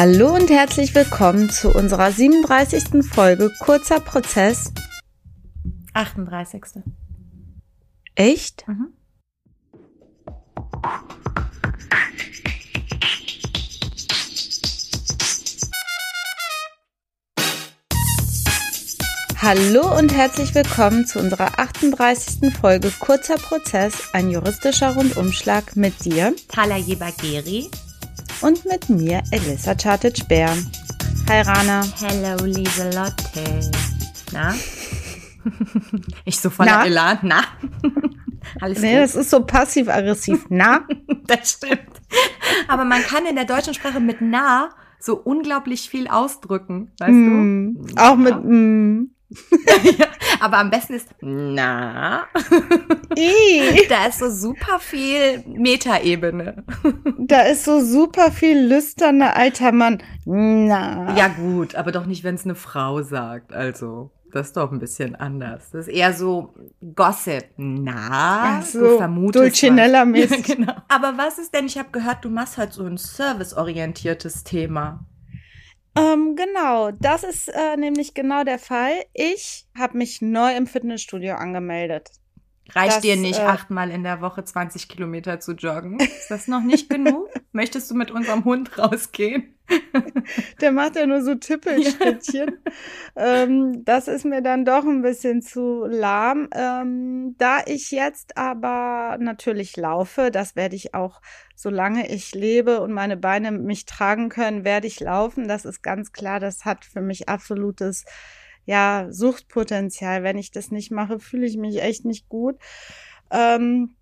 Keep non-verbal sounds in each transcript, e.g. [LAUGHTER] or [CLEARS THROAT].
Hallo und herzlich willkommen zu unserer 37. Folge Kurzer Prozess. 38. Echt? Mhm. Hallo und herzlich willkommen zu unserer 38. Folge Kurzer Prozess, ein juristischer Rundumschlag mit dir Tala Jebageri. Und mit mir, Elissa Chartic-Bär. Hi Rana. Hello, Lieselotte. Na? [LAUGHS] ich so voller Na? Elan. Na? [LAUGHS] Alles Nee, gut. das ist so passiv-aggressiv. Na? [LAUGHS] Das stimmt. Aber man kann in der deutschen Sprache mit na so unglaublich viel ausdrücken, weißt Mm, auch mit mm. [LAUGHS] ja, aber am besten ist na. [LAUGHS] Da ist so super viel Metaebene. Da ist so super viel lüsterner alter Mann. Na. Ja gut, aber doch nicht, wenn es eine Frau sagt. Also, das ist doch ein bisschen anders. Das ist eher so Gossip. Na, Ach so, Dulcinella-mäßig. [LAUGHS] Ja, genau. Aber was ist denn, ich habe gehört, du machst halt so ein serviceorientiertes Thema. Ähm, genau, das ist äh, nämlich genau der Fall. Ich habe mich neu im Fitnessstudio angemeldet. Reicht Das, dir nicht, äh, achtmal in der Woche 20 Kilometer zu joggen? Ist das noch nicht genug? [LAUGHS] Möchtest du mit unserem Hund rausgehen? [LAUGHS] Der macht ja nur so Tippelschrittchen. ähm, das ist mir dann doch ein bisschen zu lahm. Ähm, da ich jetzt aber natürlich laufe, das werde ich auch, solange ich lebe und meine Beine mich tragen können, werde ich laufen. Das ist ganz klar. Das hat für mich absolutes ja, Suchtpotenzial. Wenn ich das nicht mache, fühle ich mich echt nicht gut. Ähm,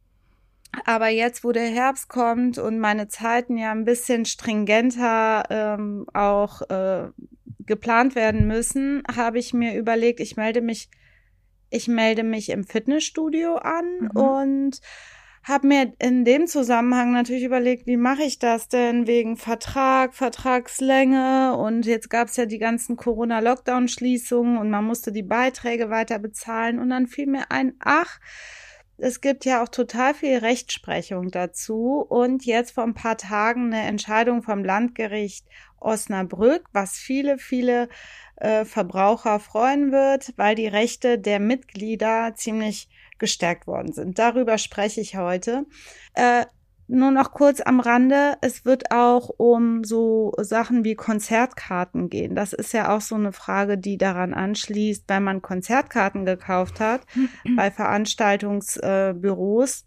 aber jetzt, wo der Herbst kommt und meine Zeiten ja ein bisschen stringenter ähm, auch äh, geplant werden müssen, habe ich mir überlegt, ich melde mich, ich melde mich im Fitnessstudio an Mhm. und habe mir in dem Zusammenhang natürlich überlegt, wie mache ich das denn wegen Vertrag, Vertragslänge? Und jetzt gab es ja die ganzen Corona-Lockdown-Schließungen und man musste die Beiträge weiter bezahlen. Und dann fiel mir ein, ach, es gibt ja auch total viel Rechtsprechung dazu. Und jetzt vor ein paar Tagen eine Entscheidung vom Landgericht Osnabrück, was viele, viele äh, Verbraucher freuen wird, weil die Rechte der Mitglieder ziemlich gestärkt worden sind. Darüber spreche ich heute. Äh, nur noch kurz am Rande, es wird auch um so Sachen wie Konzertkarten gehen. Das ist ja auch so eine Frage, die daran anschließt, wenn man Konzertkarten gekauft hat [CLEARS THROAT] bei Veranstaltungsbüros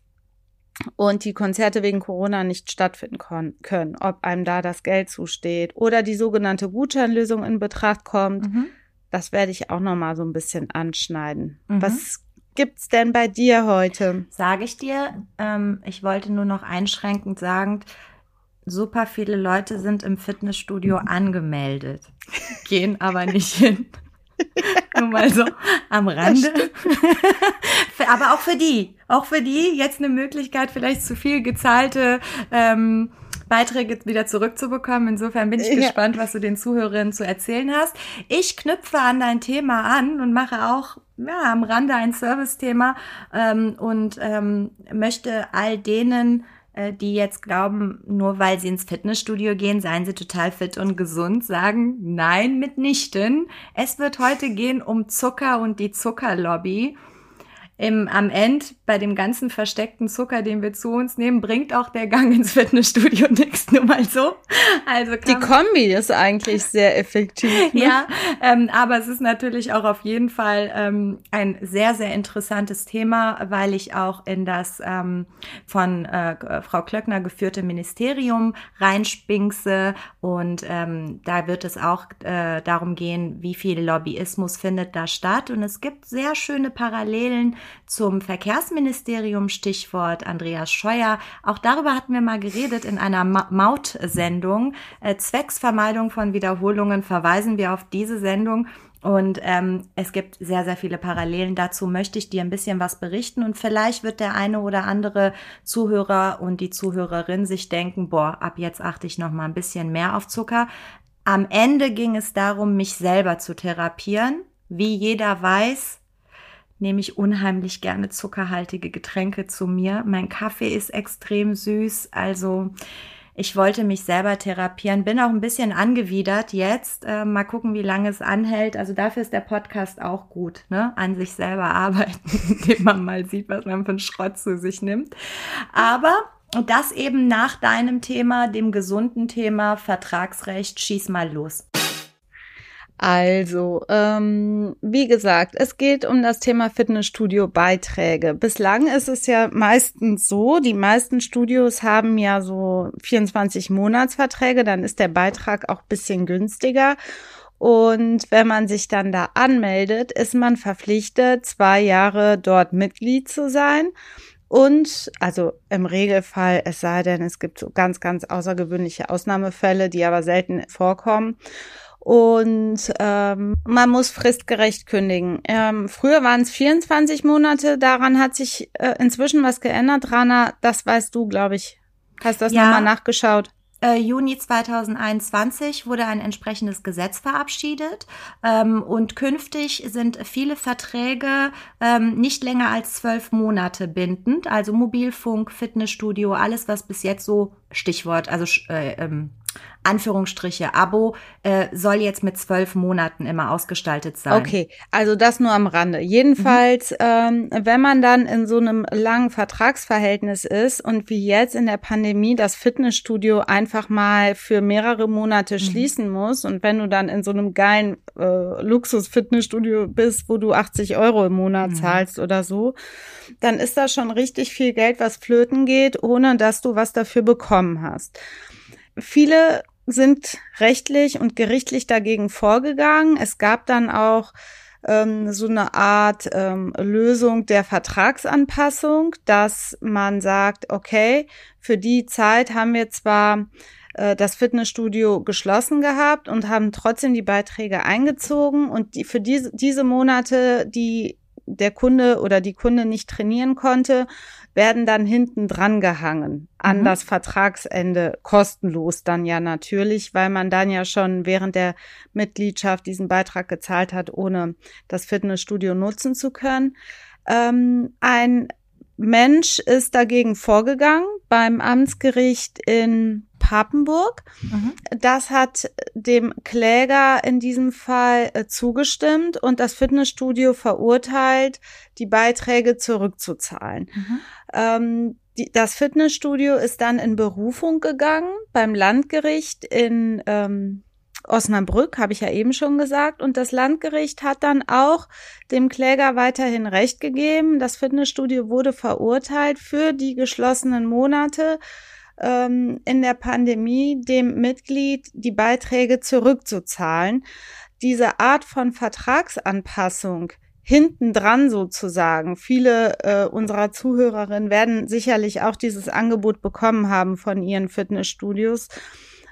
und die Konzerte wegen Corona nicht stattfinden können, ob einem da das Geld zusteht oder die sogenannte Gutscheinlösung in Betracht kommt. Mhm. Das werde ich auch noch mal so ein bisschen anschneiden. Mhm. Was gibt's denn bei dir heute? Sage ich dir, ähm, ich wollte nur noch einschränkend sagen, super viele Leute sind im Fitnessstudio angemeldet, [LAUGHS] gehen aber nicht hin. [LAUGHS] Nur mal so am Rande. [LAUGHS] Aber auch für die, auch für die jetzt eine Möglichkeit, vielleicht zu viel gezahlte ähm, Beiträge wieder zurückzubekommen. Insofern bin ich Ja. gespannt, was du den Zuhörerinnen zu erzählen hast. Ich knüpfe an dein Thema an und mache auch ja, am Rande ein Service-Thema ähm, und ähm, möchte all denen, äh, die jetzt glauben, nur weil sie ins Fitnessstudio gehen, seien sie total fit und gesund, sagen, nein, mitnichten. Es wird heute gehen um Zucker und die Zuckerlobby. Im, am Ende, bei dem ganzen versteckten Zucker, den wir zu uns nehmen, bringt auch der Gang ins Fitnessstudio [LAUGHS] nichts, nur mal so. Also Die Kombi ist eigentlich sehr effektiv. Ne? ja, ähm, aber es ist natürlich auch auf jeden Fall ähm, ein sehr, sehr interessantes Thema, weil ich auch in das ähm, von äh, Frau Klöckner geführte Ministerium reinspinkse und ähm, da wird es auch äh, darum gehen, wie viel Lobbyismus findet da statt und es gibt sehr schöne Parallelen zum Verkehrsministerium, Stichwort Andreas Scheuer. Auch darüber hatten wir mal geredet in einer Ma Mautsendung. Äh, zwecks von Wiederholungen verweisen wir auf diese Sendung. Und ähm, es gibt sehr, sehr viele Parallelen. Dazu möchte ich dir ein bisschen was berichten und vielleicht wird der eine oder andere Zuhörer und die Zuhörerin sich denken, boah, ab jetzt achte ich noch mal ein bisschen mehr auf Zucker. Am Ende ging es darum, mich selber zu therapieren. Wie jeder weiß, nehme ich unheimlich gerne zuckerhaltige Getränke zu mir. Mein Kaffee ist extrem süß, also ich wollte mich selber therapieren, bin auch ein bisschen angewidert jetzt. Äh, mal gucken, wie lange es anhält. Also dafür ist der Podcast auch gut, ne? An sich selber [LAUGHS] arbeiten, indem man mal sieht, was man für einen Schrott zu sich nimmt. Aber das eben nach deinem Thema, dem gesunden Thema Vertragsrecht, schieß mal los. Also, ähm, wie gesagt, es geht um das Thema Fitnessstudio-Beiträge. Bislang ist es ja meistens so, die meisten Studios haben ja so 24 Monatsverträge, dann ist der Beitrag auch bisschen günstiger. Und wenn man sich dann da anmeldet, ist man verpflichtet, zwei Jahre dort Mitglied zu sein. Und also im Regelfall, es sei denn, es gibt so ganz, ganz außergewöhnliche Ausnahmefälle, die aber selten vorkommen und ähm, man muss fristgerecht kündigen. Ähm, früher waren es 24 Monate, daran hat sich äh, inzwischen was geändert. Rana, das weißt du, glaube ich. Hast du das ja. nochmal nachgeschaut? Äh, Juni 2021 wurde ein entsprechendes Gesetz verabschiedet ähm, und künftig sind viele Verträge ähm, nicht länger als zwölf Monate bindend. Also Mobilfunk, Fitnessstudio, alles was bis jetzt so Stichwort, also äh, ähm, Anführungsstriche Abo äh, soll jetzt mit zwölf Monaten immer ausgestaltet sein. Okay, also das nur am Rande. Jedenfalls, mhm. ähm, wenn man dann in so einem langen Vertragsverhältnis ist und wie jetzt in der Pandemie das Fitnessstudio einfach mal für mehrere Monate mhm. schließen muss und wenn du dann in so einem geilen äh, Luxus-Fitnessstudio bist, wo du 80 Euro im Monat mhm. zahlst oder so, dann ist das schon richtig viel Geld, was flöten geht, ohne dass du was dafür bekommen hast. Viele sind rechtlich und gerichtlich dagegen vorgegangen. Es gab dann auch ähm, so eine Art ähm, Lösung der Vertragsanpassung, dass man sagt, okay, für die Zeit haben wir zwar äh, das Fitnessstudio geschlossen gehabt und haben trotzdem die Beiträge eingezogen und die, für diese, diese Monate, die der Kunde oder die Kunde nicht trainieren konnte, werden dann hinten dran gehangen an mhm. das Vertragsende kostenlos dann ja natürlich, weil man dann ja schon während der Mitgliedschaft diesen Beitrag gezahlt hat, ohne das Fitnessstudio nutzen zu können. Ähm, ein Mensch ist dagegen vorgegangen beim Amtsgericht in Papenburg. Mhm. Das hat dem Kläger in diesem Fall äh, zugestimmt und das Fitnessstudio verurteilt, die Beiträge zurückzuzahlen. Mhm. Ähm, die, das Fitnessstudio ist dann in Berufung gegangen beim Landgericht in ähm, Osnabrück, habe ich ja eben schon gesagt. Und das Landgericht hat dann auch dem Kläger weiterhin Recht gegeben. Das Fitnessstudio wurde verurteilt für die geschlossenen Monate ähm, in der Pandemie, dem Mitglied die Beiträge zurückzuzahlen. Diese Art von Vertragsanpassung hinten dran sozusagen. Viele äh, unserer Zuhörerinnen werden sicherlich auch dieses Angebot bekommen haben von ihren Fitnessstudios.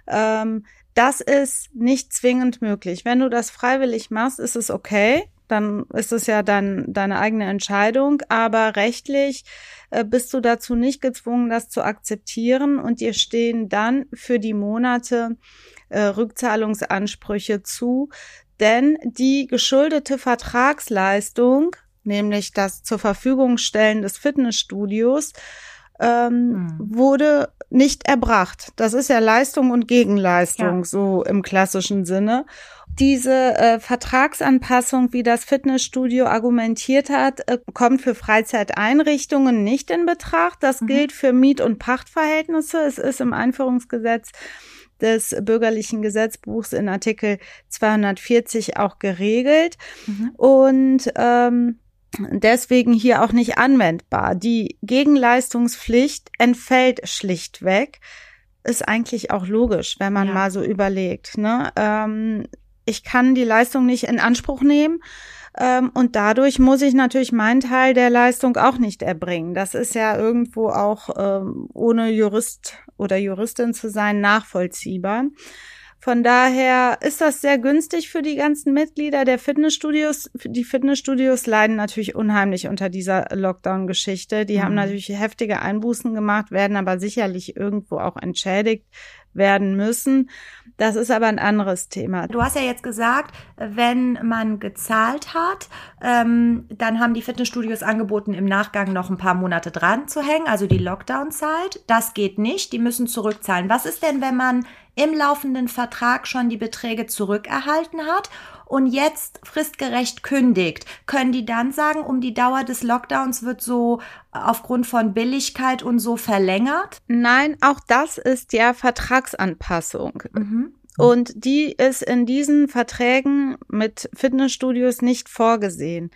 Ähm, das ist nicht zwingend möglich. Wenn du das freiwillig machst, ist es okay. Dann ist es ja dann deine eigene Entscheidung. Aber rechtlich äh, bist du dazu nicht gezwungen, das zu akzeptieren. Und dir stehen dann für die Monate äh, Rückzahlungsansprüche zu. Denn die geschuldete Vertragsleistung, nämlich das zur Verfügung stellen des Fitnessstudios, ähm, mhm. wurde nicht erbracht. Das ist ja Leistung und Gegenleistung, ja. so im klassischen Sinne. Diese äh, Vertragsanpassung, wie das Fitnessstudio argumentiert hat, äh, kommt für Freizeiteinrichtungen nicht in Betracht. Das mhm. gilt für Miet- und Pachtverhältnisse. Es ist im Einführungsgesetz des bürgerlichen Gesetzbuchs in Artikel 240 auch geregelt. Mhm. Und ähm, deswegen hier auch nicht anwendbar. Die Gegenleistungspflicht entfällt schlichtweg. Ist eigentlich auch logisch, wenn man ja. mal so überlegt. Ne? Ähm, ich kann die Leistung nicht in Anspruch nehmen. Ähm, und dadurch muss ich natürlich meinen Teil der Leistung auch nicht erbringen. Das ist ja irgendwo auch ähm, ohne Jurist oder Juristin zu sein nachvollziehbar. Von daher ist das sehr günstig für die ganzen Mitglieder der Fitnessstudios. Die Fitnessstudios leiden natürlich unheimlich unter dieser Lockdown-Geschichte. Die mhm. haben natürlich heftige Einbußen gemacht, werden aber sicherlich irgendwo auch entschädigt, werden müssen. Das ist aber ein anderes Thema. Du hast ja jetzt gesagt, wenn man gezahlt hat, ähm, dann haben die Fitnessstudios angeboten, im Nachgang noch ein paar Monate dran zu hängen, also die Lockdown-Zeit. Das geht nicht, die müssen zurückzahlen. Was ist denn, wenn man im laufenden Vertrag schon die Beträge zurückerhalten hat und jetzt fristgerecht kündigt, können die dann sagen, um die Dauer des Lockdowns wird so aufgrund von Billigkeit und so verlängert? Nein, auch das ist ja Vertragsanpassung. Mhm. Und die ist in diesen Verträgen mit Fitnessstudios nicht vorgesehen.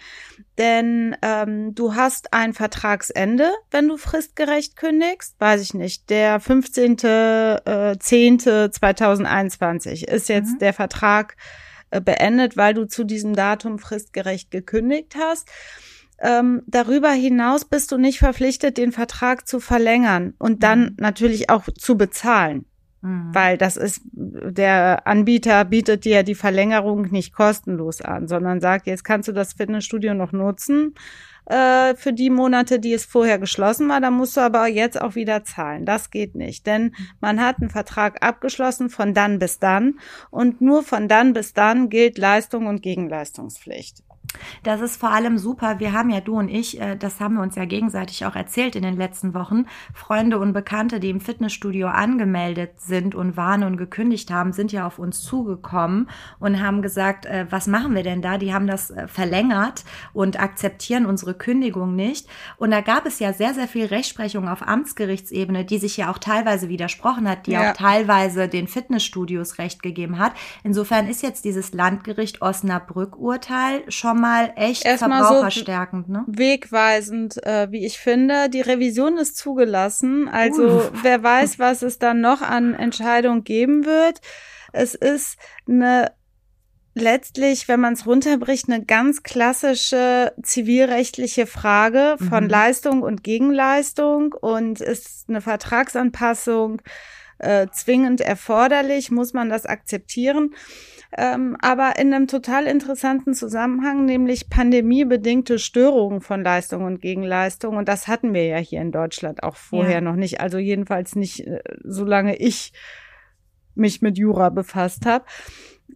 Denn ähm, du hast ein Vertragsende, wenn du fristgerecht kündigst. Weiß ich nicht. Der 15.10.2021 ist jetzt mhm. der Vertrag äh, beendet, weil du zu diesem Datum fristgerecht gekündigt hast. Ähm, darüber hinaus bist du nicht verpflichtet, den Vertrag zu verlängern und dann mhm. natürlich auch zu bezahlen. Mhm. Weil das ist, der Anbieter bietet dir die Verlängerung nicht kostenlos an, sondern sagt, jetzt kannst du das Fitnessstudio noch nutzen äh, für die Monate, die es vorher geschlossen war. Da musst du aber jetzt auch wieder zahlen. Das geht nicht, denn man hat einen Vertrag abgeschlossen von dann bis dann und nur von dann bis dann gilt Leistung und Gegenleistungspflicht. Das ist vor allem super. Wir haben ja, du und ich, äh, das haben wir uns ja gegenseitig auch erzählt in den letzten Wochen. Freunde und Bekannte, die im Fitnessstudio angemeldet sind und waren und gekündigt haben, sind ja auf uns zugekommen und haben gesagt, äh, was machen wir denn da? Die haben das äh, verlängert und akzeptieren unsere Kündigung nicht. Und da gab es ja sehr, sehr viel Rechtsprechung auf Amtsgerichtsebene, die sich ja auch teilweise widersprochen hat, die ja. auch teilweise den Fitnessstudios Recht gegeben hat. Insofern ist jetzt dieses Landgericht Osnabrück-Urteil schon mal echt Erstmal verbraucherstärkend, so ne? Wegweisend, äh, wie ich finde. Die Revision ist zugelassen. Also Uff. wer weiß, was es dann noch an Entscheidungen geben wird. Es ist eine letztlich, wenn man es runterbricht, eine ganz klassische zivilrechtliche Frage von mhm. Leistung und Gegenleistung und ist eine Vertragsanpassung äh, zwingend erforderlich, muss man das akzeptieren ähm, aber in einem total interessanten Zusammenhang, nämlich pandemiebedingte Störungen von Leistung und Gegenleistung. Und das hatten wir ja hier in Deutschland auch vorher ja. noch nicht. Also jedenfalls nicht, äh, solange ich mich mit Jura befasst habe.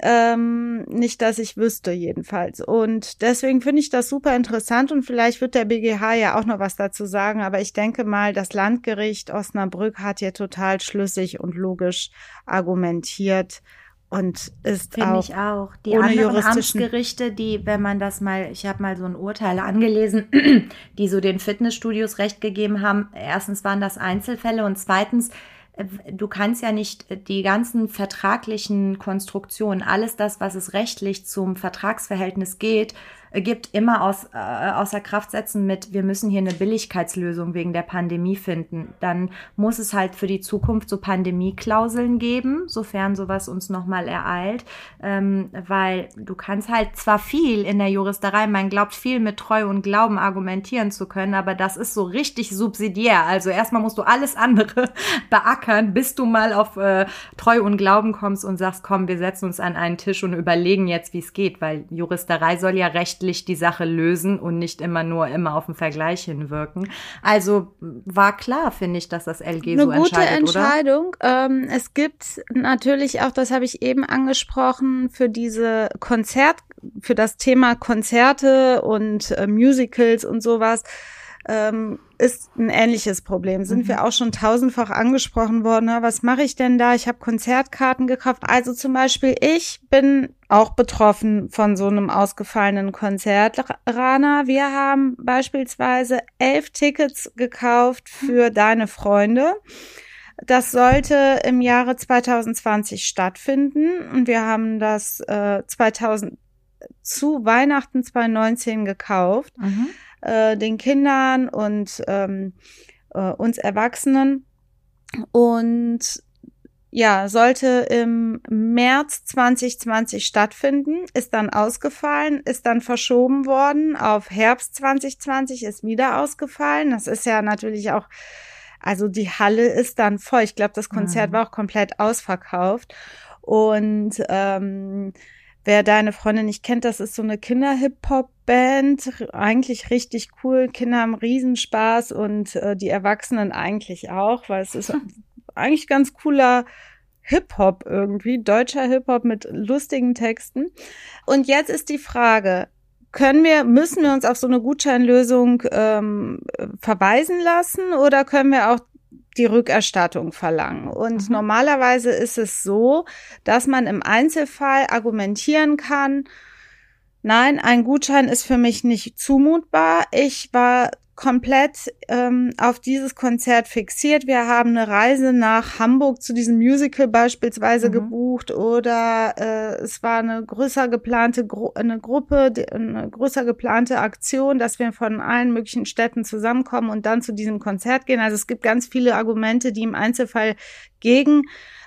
Ähm, nicht, dass ich wüsste jedenfalls. Und deswegen finde ich das super interessant und vielleicht wird der BGH ja auch noch was dazu sagen. Aber ich denke mal, das Landgericht Osnabrück hat hier total schlüssig und logisch argumentiert, und ist Find auch, ich auch. Die ohne anderen Amtsgerichte, die, wenn man das mal, ich habe mal so ein Urteil angelesen, [CLEARS THROAT] die so den Fitnessstudios recht gegeben haben. Erstens waren das Einzelfälle und zweitens, äh, du kannst ja nicht die ganzen vertraglichen Konstruktionen, alles das, was es rechtlich zum Vertragsverhältnis geht, gibt, immer aus, äh, außer Kraft setzen mit, wir müssen hier eine Billigkeitslösung wegen der Pandemie finden. Dann muss es halt für die Zukunft so Pandemieklauseln geben, sofern sowas uns nochmal ereilt, ähm, weil du kannst halt zwar viel in der Juristerei, man glaubt viel mit Treu und Glauben argumentieren zu können, aber das ist so richtig subsidiär. Also erstmal musst du alles andere [LAUGHS] beackern, bis du mal auf äh, Treu und Glauben kommst und sagst, komm, wir setzen uns an einen Tisch und überlegen jetzt, wie es geht, weil Juristerei soll ja rechtlich rechtlich die Sache lösen und nicht immer nur immer auf den Vergleich hinwirken. Also war klar, finde ich, dass das LG Eine so entscheidet, Eine gute Entscheidung. Ähm, es gibt natürlich auch, das habe ich eben angesprochen, für diese Konzert, für das Thema Konzerte und äh, Musicals und sowas ähm, ist ein ähnliches Problem. Sind mhm. wir auch schon tausendfach angesprochen worden. Ne? Was mache ich denn da? Ich habe Konzertkarten gekauft. Also zum Beispiel, ich bin auch betroffen von so einem ausgefallenen Konzert. Rana, wir haben beispielsweise elf Tickets gekauft für deine Freunde. Das sollte im Jahre 2020 stattfinden und wir haben das äh, 2000 zu Weihnachten 2019 gekauft. Mhm äh, den Kindern und ähm, äh, uns Erwachsenen. Und ja, sollte im März 2020 stattfinden, ist dann ausgefallen, ist dann verschoben worden auf Herbst 2020, ist wieder ausgefallen. Das ist ja natürlich auch, also die Halle ist dann voll. Ich glaube, das Konzert mhm. war auch komplett ausverkauft. Und ähm, Wer deine Freundin nicht kennt, das ist so eine Kinder-Hip-Hop-Band. Eigentlich richtig cool. Kinder haben Riesenspaß und äh, die Erwachsenen eigentlich auch, weil es ist [LAUGHS] eigentlich ganz cooler Hip-Hop irgendwie, deutscher Hip-Hop mit lustigen Texten. Und jetzt ist die Frage, können wir, müssen wir uns auf so eine Gutscheinlösung ähm, verweisen lassen oder können wir auch die Rückerstattung verlangen. Und mhm. normalerweise ist es so, dass man im Einzelfall argumentieren kann, nein, ein Gutschein ist für mich nicht zumutbar. Ich war komplett ähm, auf dieses Konzert fixiert. Wir haben eine Reise nach Hamburg zu diesem Musical beispielsweise mhm. gebucht oder äh, es war eine größer geplante Gru eine Gruppe, eine größer geplante Aktion, dass wir von allen möglichen Städten zusammenkommen und dann zu diesem Konzert gehen. Also es gibt ganz viele Argumente, die im Einzelfall gegen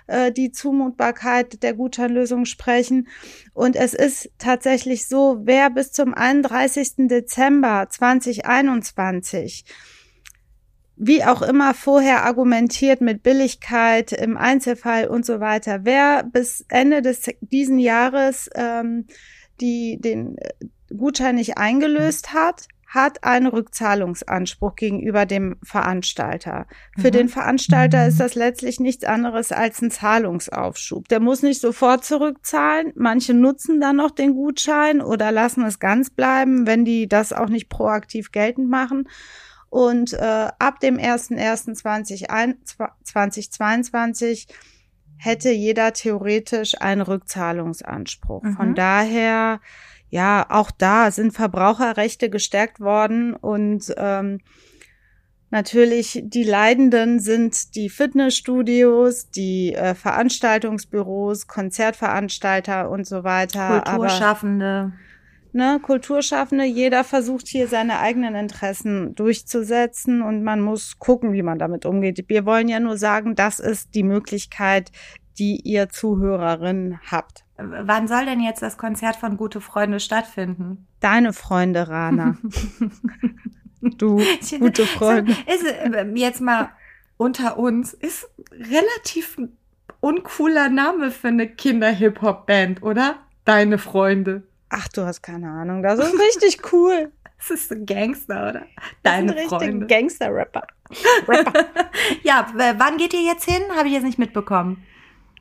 äh, die Zumutbarkeit der Gutscheinlösung sprechen. Und es ist tatsächlich so, wer bis zum 31. Dezember 2021 wie auch immer vorher argumentiert mit Billigkeit im Einzelfall und so weiter. Wer bis Ende des diesen Jahres ähm, die den Gutschein nicht eingelöst hat, hat einen Rückzahlungsanspruch gegenüber dem Veranstalter. Für mhm. den Veranstalter ist das letztlich nichts anderes als ein Zahlungsaufschub. Der muss nicht sofort zurückzahlen. Manche nutzen dann noch den Gutschein oder lassen es ganz bleiben, wenn die das auch nicht proaktiv geltend machen. Und äh, ab dem 01.01.2022 hätte jeder theoretisch einen Rückzahlungsanspruch. Mhm. Von daher ja, auch da sind Verbraucherrechte gestärkt worden und ähm, Natürlich, die Leidenden sind die Fitnessstudios, die äh, Veranstaltungsbüros, Konzertveranstalter und so weiter. Kulturschaffende. Aber, ne, Kulturschaffende, jeder versucht hier seine eigenen Interessen durchzusetzen und man muss gucken, wie man damit umgeht. Wir wollen ja nur sagen, das ist die Möglichkeit, die ihr Zuhörerin habt. Wann soll denn jetzt das Konzert von Gute Freunde stattfinden? Deine Freunde, Rana. [LAUGHS] du, gute Freunde. Ist, äh, jetzt mal unter uns, ist relativ uncooler Name für eine Kinder-Hip-Hop-Band, oder? Deine Freunde. Ach, du hast keine Ahnung. Das ist richtig cool. [LAUGHS] Das ist ein Gangster, oder? Deine das ist ein Freunde. Gangster-Rapper. [LAUGHS] Rapper. ja, wann geht ihr jetzt hin? Habe ich jetzt nicht mitbekommen.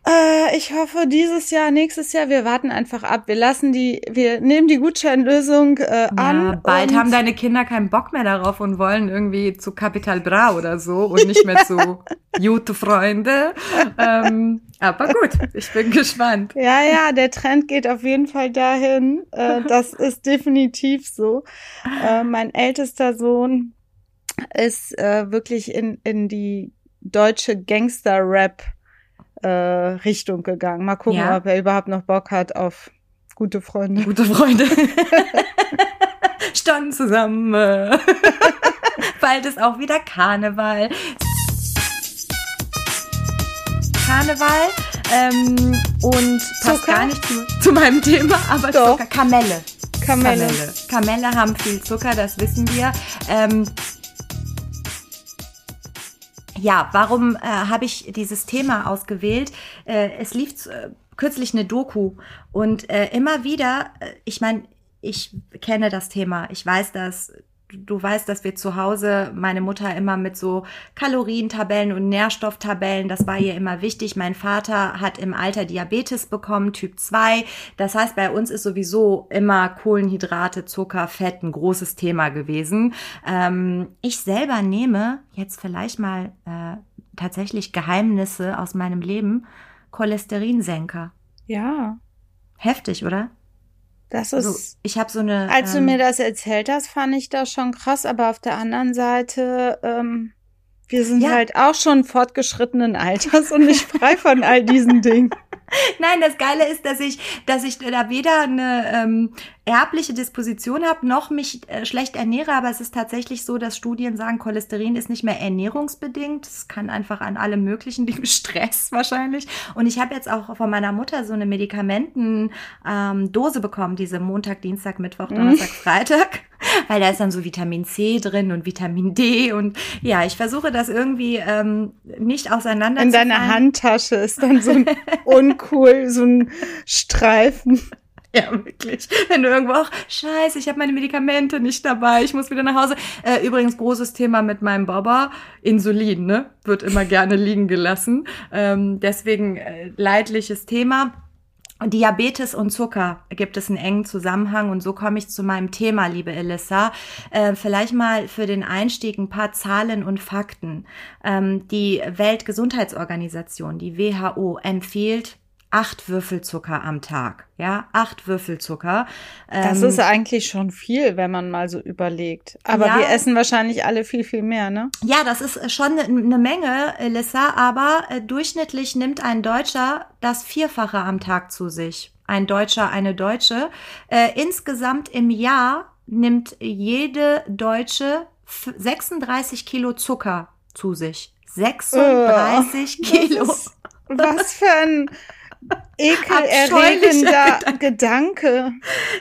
Äh, ich hoffe dieses Jahr, nächstes Jahr, wir warten einfach ab. Wir lassen die, wir nehmen die Gutscheinlösung äh, an. Ja, bald haben deine Kinder keinen Bock mehr darauf und wollen irgendwie zu Capital Bra oder so und nicht mehr zu [LAUGHS] gute Freunde. ähm, aber gut, ich bin gespannt. Ja, ja, der Trend geht auf jeden Fall dahin. Äh, [LAUGHS] das ist definitiv so. Äh, mein ältester Sohn ist äh, wirklich in, in die deutsche Gangster-Rap äh, Richtung gegangen. Mal gucken, ja. ob er überhaupt noch Bock hat auf gute Freunde. Gute Freunde. [LAUGHS] Standen zusammen. [LAUGHS] Bald ist auch wieder Karneval. Karneval ähm, und passt Zucker? gar nicht zu, zu, meinem Thema, aber Doch. Zucker. Kamelle. Kamelle. Kamelle. Kamelle haben viel Zucker, das wissen wir. Ähm, ja, warum äh, habe ich dieses Thema ausgewählt? Äh, es lief äh, kürzlich eine Doku und äh, immer wieder, äh, ich meine, ich kenne das Thema, ich weiß das, du weißt, dass wir zu Hause, meine Mutter immer mit so Kalorientabellen und Nährstofftabellen, das war ihr immer wichtig. Mein Vater hat im Alter Diabetes bekommen, Typ 2. Das heißt, bei uns ist sowieso immer Kohlenhydrate, Zucker, Fett ein großes Thema gewesen. Ähm, ich selber nehme jetzt vielleicht mal äh, tatsächlich Geheimnisse aus meinem Leben, Cholesterinsenker. Ja. Heftig, oder? Das ist. Also, ich habe so eine. Als ähm, du mir das erzählt hast, fand ich das schon krass, aber auf der anderen Seite, ähm, wir sind ja. halt auch schon fortgeschrittenen Alters und nicht frei von all diesen [LAUGHS] Dingen. Nein, das Geile ist, dass ich, dass ich da weder eine ähm, erbliche Disposition habe, noch mich äh, schlecht ernähre, aber es ist tatsächlich so, dass Studien sagen, Cholesterin ist nicht mehr ernährungsbedingt. Es kann einfach an allem möglichen [LAUGHS] Dingen Stress wahrscheinlich. Und ich habe jetzt auch von meiner Mutter so eine Medikamenten ähm, Dose bekommen, diese Montag, Dienstag, Mittwoch, mhm. Donnerstag. Freitag, [LAUGHS] weil da ist dann so Vitamin C drin und Vitamin D und ja, ich versuche das irgendwie ähm, nicht auseinander In deiner Handtasche ist dann so ein [LAUGHS] uncool, so ein Streifen [LAUGHS] Ja, wirklich. Wenn du irgendwo auch, scheiße, ich habe meine Medikamente nicht dabei, ich muss wieder nach Hause. Äh, übrigens, großes Thema mit meinem Baba, Insulin, ne? Wird immer [LAUGHS] gerne liegen gelassen. Ähm, deswegen äh, leidliches Thema. Diabetes und Zucker gibt es einen engen Zusammenhang und so komme ich zu meinem Thema, liebe Elissa. Äh, vielleicht mal für den Einstieg ein paar Zahlen und Fakten. Ähm, die Weltgesundheitsorganisation, die WHO, empfiehlt acht Würfelzucker am Tag. Ja, acht Würfelzucker. Das ähm, ist eigentlich schon viel, wenn man mal so überlegt. Aber ja, wir essen wahrscheinlich alle viel, viel mehr, ne? Ja, das ist schon eine Menge, Elissa, aber äh, durchschnittlich nimmt ein Deutscher das Vierfache am Tag zu sich. Ein Deutscher, eine Deutsche. Äh, insgesamt im Jahr nimmt jede Deutsche 36 Kilo Zucker zu sich. 36 oh, Kilo. Was für ein ekelerregender Gedanke.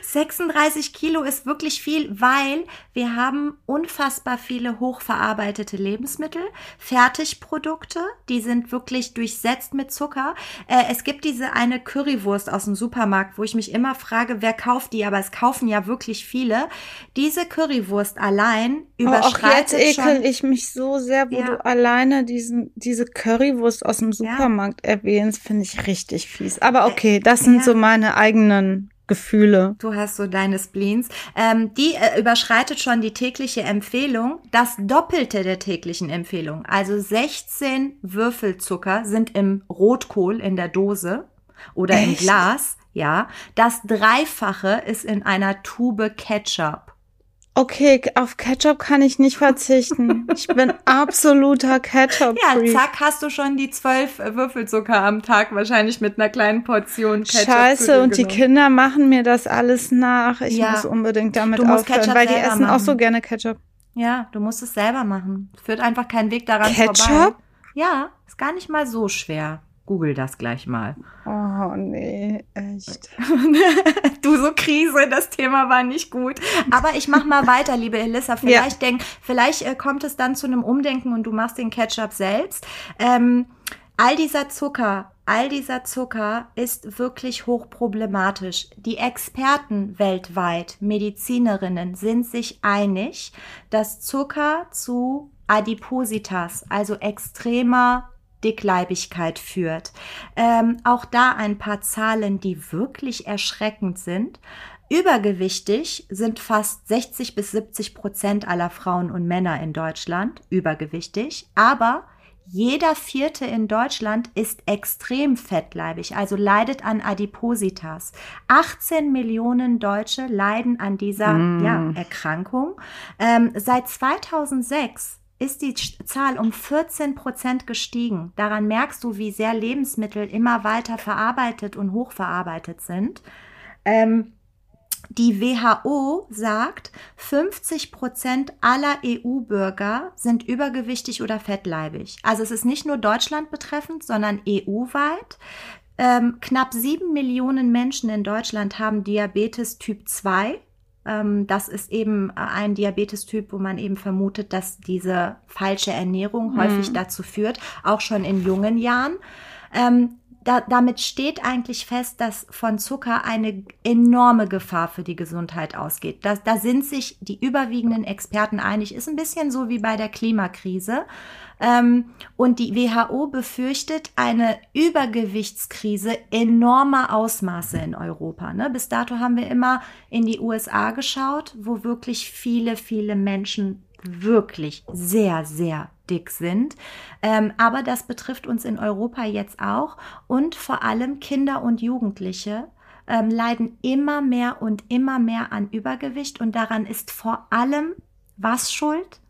36 [LAUGHS] Kilo ist wirklich viel, weil wir haben unfassbar viele hochverarbeitete Lebensmittel, Fertigprodukte, die sind wirklich durchsetzt mit Zucker. Äh, es gibt diese eine Currywurst aus dem Supermarkt, wo ich mich immer frage, wer kauft die, aber es kaufen ja wirklich viele. Diese Currywurst allein überschreitet oh, auch jetzt ekel ich mich so sehr, wo ja. du alleine diesen, diese Currywurst aus dem Supermarkt ja. erwähnst, finde ich richtig fies. Aber okay, das sind ja. so meine eigenen Gefühle. Du hast so deine Spleens. Ähm, die äh, überschreitet schon die tägliche Empfehlung, das Doppelte der täglichen Empfehlung. Also 16 Würfelzucker sind im Rotkohl in der Dose oder Echt? im Glas. Ja, das Dreifache ist in einer Tube Ketchup. Okay, auf Ketchup kann ich nicht verzichten. Ich bin absoluter ketchup -Freak. Ja, zack, hast du schon die zwölf Würfelzucker am Tag wahrscheinlich mit einer kleinen Portion Ketchup. Scheiße, und die Kinder machen mir das alles nach. Ich ja. muss unbedingt damit aufhören, weil die essen machen. auch so gerne Ketchup. Ja, du musst es selber machen. Führt einfach kein Weg daran Ketchup? vorbei. Ja, ist gar nicht mal so schwer. Google das gleich mal. Oh nee, echt. [LAUGHS] du so Krise, das Thema war nicht gut. Aber ich mach mal weiter, liebe Elissa. Vielleicht ja. denk, vielleicht äh, kommt es dann zu einem Umdenken und du machst den Ketchup selbst. Ähm, all dieser Zucker, all dieser Zucker ist wirklich hochproblematisch. Die Experten weltweit, Medizinerinnen, sind sich einig, dass Zucker zu Adipositas, also extremer Dickleibigkeit führt. Ähm, auch da ein paar Zahlen, die wirklich erschreckend sind. Übergewichtig sind fast 60 bis 70 Prozent aller Frauen und Männer in Deutschland übergewichtig, aber jeder vierte in Deutschland ist extrem fettleibig, also leidet an Adipositas. 18 Millionen Deutsche leiden an dieser mm. ja, Erkrankung. Ähm, seit 2006 ist die Zahl um 14 Prozent gestiegen. Daran merkst du, wie sehr Lebensmittel immer weiter verarbeitet und hochverarbeitet sind. Ähm, die WHO sagt, 50 Prozent aller EU-Bürger sind übergewichtig oder fettleibig. Also es ist nicht nur Deutschland betreffend, sondern EU-weit. Ähm, knapp sieben Millionen Menschen in Deutschland haben Diabetes Typ 2 ähm, das ist eben äh, ein Diabetestyp, wo man eben vermutet, dass diese falsche Ernährung mhm. häufig dazu führt, auch schon in jungen Jahren. Ähm, da, damit steht eigentlich fest, dass von Zucker eine enorme Gefahr für die Gesundheit ausgeht. Da, da sind sich die überwiegenden Experten einig. Ist ein bisschen so wie bei der Klimakrise. Ähm, und die WHO befürchtet eine Übergewichtskrise enormer Ausmaße in Europa. Ne? Bis dato haben wir immer in die USA geschaut, wo wirklich viele, viele Menschen wirklich sehr, sehr dick sind. Ähm, aber das betrifft uns in Europa jetzt auch und vor allem Kinder und Jugendliche ähm, leiden immer mehr und immer mehr an Übergewicht und daran ist vor allem was schuld?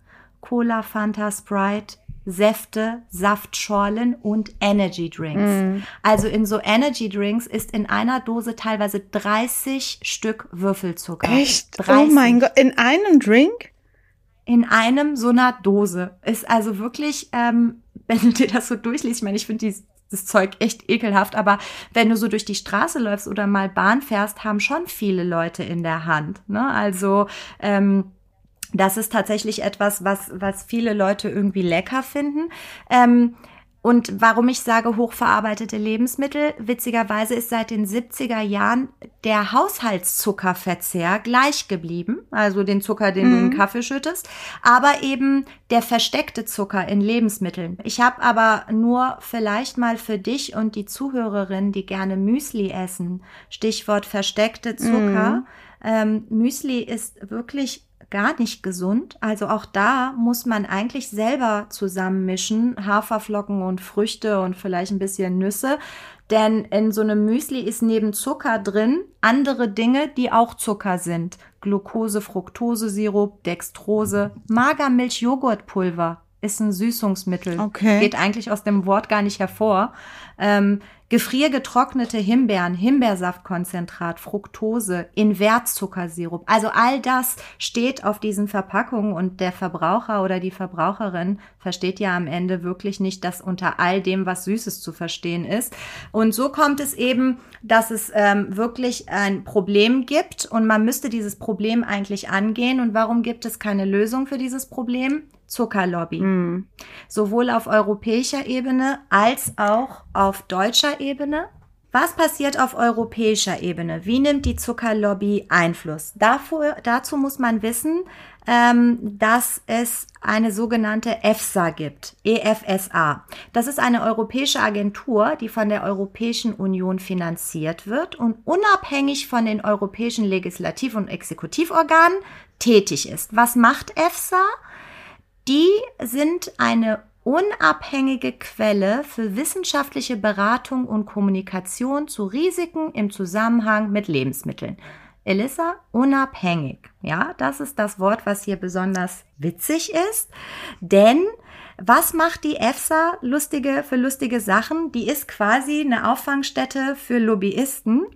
Cola, Fanta, Sprite, Säfte, Saftschorlen und Energy Drinks. Mm. Also in so Energy Drinks ist in einer Dose teilweise 30 Stück Würfelzucker. Echt? 30. Oh mein Gott, in einem Drink? In einem so einer Dose. Ist also wirklich, ähm, [LAUGHS] wenn du dir das so durchliest, ich meine, ich finde das Zeug echt ekelhaft, aber wenn du so durch die Straße läufst oder mal Bahn fährst, haben schon viele Leute in der Hand. Ne? Also ähm, das ist tatsächlich etwas, was, was viele Leute irgendwie lecker finden. Ähm, Und warum ich sage hochverarbeitete Lebensmittel, witzigerweise ist seit den 70er Jahren der Haushaltszuckerverzehr gleich geblieben, also den Zucker, den mhm. du in den mhm. Kaffee schüttest, aber eben der versteckte Zucker in Lebensmitteln. Ich habe aber nur vielleicht mal für dich und die Zuhörerin, die gerne Müsli essen, Stichwort versteckte Zucker. Mhm. Ähm, Müsli ist wirklich gar nicht gesund. Also auch da muss man eigentlich selber zusammenmischen, Haferflocken und Früchte und vielleicht ein bisschen Nüsse. Denn in so einem Müsli ist neben Zucker drin andere Dinge, die auch Zucker sind. Glucose, Fructose-Sirup, Dextrose, Magermilch-Joghurtpulver ist ein Süßungsmittel. Okay. Geht eigentlich aus dem Wort gar nicht hervor. Ähm, gefriergetrocknete Himbeeren, Himbeersaftkonzentrat, Fructose, Invertzuckersirup. Also all das steht auf diesen Verpackungen und der Verbraucher oder die Verbraucherin versteht ja am Ende wirklich nicht, dass unter all dem was Süßes zu verstehen ist. Und so kommt es eben, dass es ähm, wirklich ein Problem gibt und man müsste dieses Problem eigentlich angehen. Und warum gibt es keine Lösung für dieses Problem? Zuckerlobby. Mm. Sowohl auf europäischer Ebene als auch auf deutscher Ebene. Was passiert auf europäischer Ebene? Wie nimmt die Zuckerlobby Einfluss? Dafür, dazu muss man wissen, ähm, dass es eine sogenannte EFSA gibt, EFSA. Das ist eine europäische Agentur, die von der Europäischen Union finanziert wird und unabhängig von den europäischen Legislativ- und Exekutivorganen tätig ist. Was macht EFSA? Die sind eine unabhängige Quelle für wissenschaftliche Beratung und Kommunikation zu Risiken im Zusammenhang mit Lebensmitteln. Elissa, unabhängig. Ja, das ist das Wort, was hier besonders witzig ist, denn was macht die EFSA lustige für lustige Sachen? Die ist quasi eine Auffangstätte für Lobbyisten.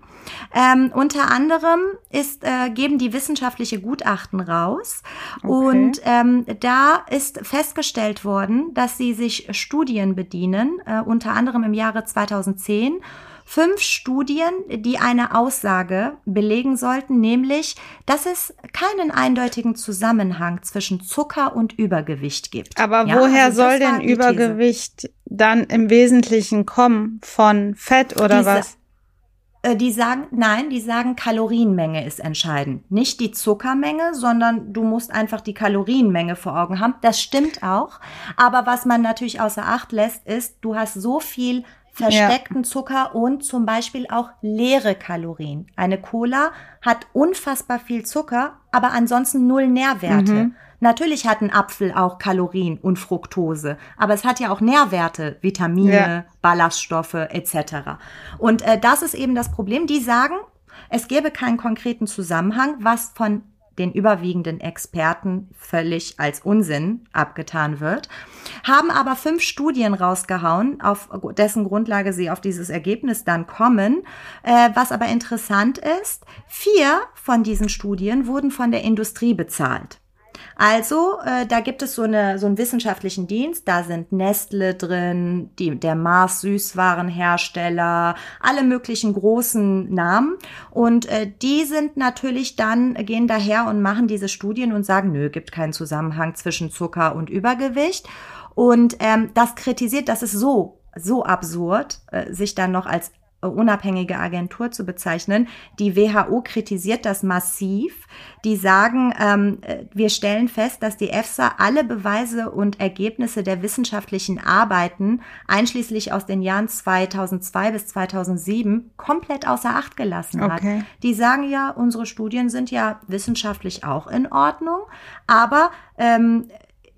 Ähm, unter anderem ist, äh, geben die wissenschaftliche Gutachten raus okay. und ähm, da ist festgestellt worden, dass sie sich Studien bedienen, äh, unter anderem im Jahre 2010 fünf Studien, die eine Aussage belegen sollten, nämlich, dass es keinen eindeutigen Zusammenhang zwischen Zucker und Übergewicht gibt. Aber ja, woher also soll denn Übergewicht These. dann im Wesentlichen kommen? Von Fett oder Diese, was? Äh, die sagen, nein, die sagen, Kalorienmenge ist entscheidend. Nicht die Zuckermenge, sondern du musst einfach die Kalorienmenge vor Augen haben. Das stimmt auch. Aber was man natürlich außer Acht lässt, ist, du hast so viel versteckten ja. Zucker und zum Beispiel auch leere Kalorien. Eine Cola hat unfassbar viel Zucker, aber ansonsten null Nährwerte. Mhm. Natürlich hat ein Apfel auch Kalorien und Fructose, aber es hat ja auch Nährwerte, Vitamine, ja. Ballaststoffe etc. Und äh, das ist eben das Problem. Die sagen, es gäbe keinen konkreten Zusammenhang, was von den überwiegenden Experten völlig als Unsinn abgetan wird, haben aber fünf Studien rausgehauen, auf dessen Grundlage sie auf dieses Ergebnis dann kommen. Äh, was aber interessant ist, vier von diesen Studien wurden von der Industrie bezahlt. Also, äh, da gibt es so, eine, so einen wissenschaftlichen Dienst, da sind Nestle drin, die, der Mars Süßwarenhersteller, alle möglichen großen Namen. Und äh, die sind natürlich dann, gehen daher und machen diese Studien und sagen, nö, gibt keinen Zusammenhang zwischen Zucker und Übergewicht. Und ähm, das kritisiert, das ist so so absurd, äh, sich dann noch als unabhängige Agentur zu bezeichnen. Die WHO kritisiert das massiv. Die sagen, ähm, äh, wir stellen fest, dass die EFSA alle Beweise und Ergebnisse der wissenschaftlichen Arbeiten, einschließlich aus den Jahren 2002 bis 2007, komplett außer Acht gelassen hat. Okay. Die sagen ja, unsere Studien sind ja wissenschaftlich auch in Ordnung, aber ähm,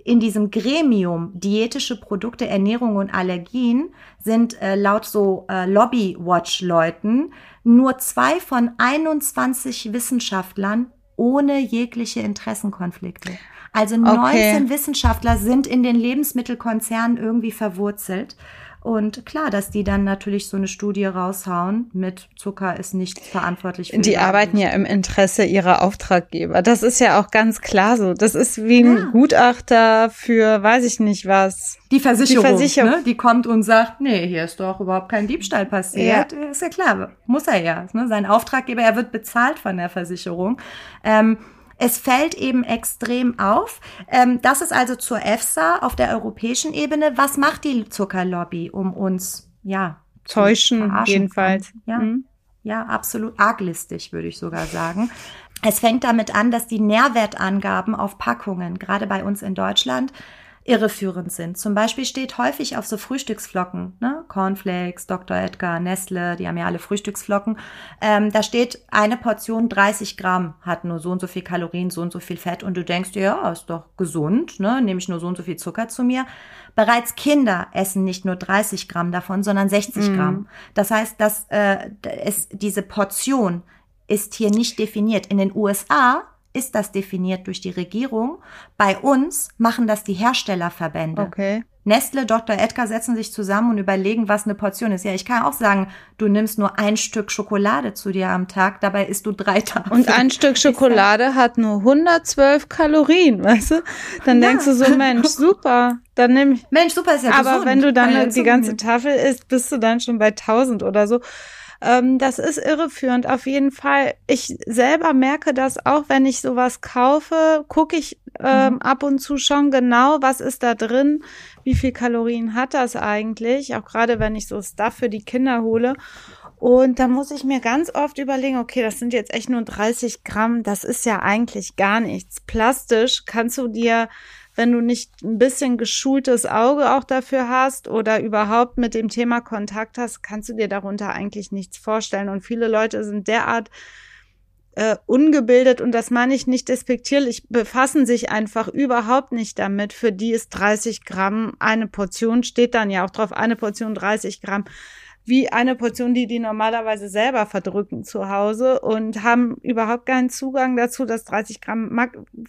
in diesem Gremium diätische Produkte, Ernährung und Allergien sind äh, laut so äh, Lobby-Watch-Leuten nur zwei von 21 Wissenschaftlern ohne jegliche Interessenkonflikte. Also 19 okay. Wissenschaftler sind in den Lebensmittelkonzernen irgendwie verwurzelt. Und klar, dass die dann natürlich so eine Studie raushauen mit Zucker ist nicht verantwortlich für Die arbeiten ja im Interesse ihrer Auftraggeber. Das ist ja auch ganz klar so. Das ist wie ein ja. Gutachter für weiß ich nicht was. Die Versicherung, die, Versicherung. Ne? die kommt und sagt, nee, hier ist doch überhaupt kein Diebstahl passiert. Ja. Ist ja klar, muss er ja. Ne? Sein Auftraggeber, er wird bezahlt von der Versicherung. Ähm, es fällt eben extrem auf. Ähm, das ist also zur EFSA auf der europäischen Ebene. Was macht die Zuckerlobby, um uns, ja, täuschen jedenfalls? Ja, mhm. ja, absolut arglistig, würde ich sogar sagen. Es fängt damit an, dass die Nährwertangaben auf Packungen, gerade bei uns in Deutschland, irreführend sind. Zum Beispiel steht häufig auf so Frühstücksflocken, ne? Cornflakes, Dr. Edgar, Nestle, die haben ja alle Frühstücksflocken. Ähm, da steht, eine Portion 30 Gramm hat nur so und so viel Kalorien, so und so viel Fett und du denkst ja, ist doch gesund, ne? Nehme ich nur so und so viel Zucker zu mir. Bereits Kinder essen nicht nur 30 Gramm davon, sondern 60 mm. Gramm. Das heißt, dass äh, es diese Portion ist hier nicht definiert. In den USA ist das definiert durch die Regierung. Bei uns machen das die Herstellerverbände. Okay. Nestle, Dr. Edgar setzen sich zusammen und überlegen, was eine Portion ist. Ja, ich kann auch sagen, du nimmst nur ein Stück Schokolade zu dir am Tag, dabei isst du drei Tage. Und ein Stück Schokolade hat nur 112 Kalorien, weißt du? Dann ja. denkst du so, Mensch, [LAUGHS] super. Dann nimm ich. Mensch, super ist ja Aber gesund. wenn du dann die ganze Tafel isst, bist du dann schon bei 1000 oder so. Ähm, das ist irreführend, auf jeden Fall. Ich selber merke das auch, wenn ich sowas kaufe, gucke ich ähm, mhm. ab und zu schon genau, was ist da drin, wie viel Kalorien hat das eigentlich, auch gerade wenn ich so Stuff für die Kinder hole. Und da muss ich mir ganz oft überlegen, okay, das sind jetzt echt nur 30 Gramm, das ist ja eigentlich gar nichts. Plastisch kannst du dir wenn du nicht ein bisschen geschultes Auge auch dafür hast oder überhaupt mit dem Thema Kontakt hast, kannst du dir darunter eigentlich nichts vorstellen. Und viele Leute sind derart äh, ungebildet und das meine ich nicht despektierlich, befassen sich einfach überhaupt nicht damit. Für die ist 30 Gramm eine Portion, steht dann ja auch drauf, eine Portion 30 Gramm wie eine Portion, die die normalerweise selber verdrücken zu Hause und haben überhaupt keinen Zugang dazu, dass 30 Gramm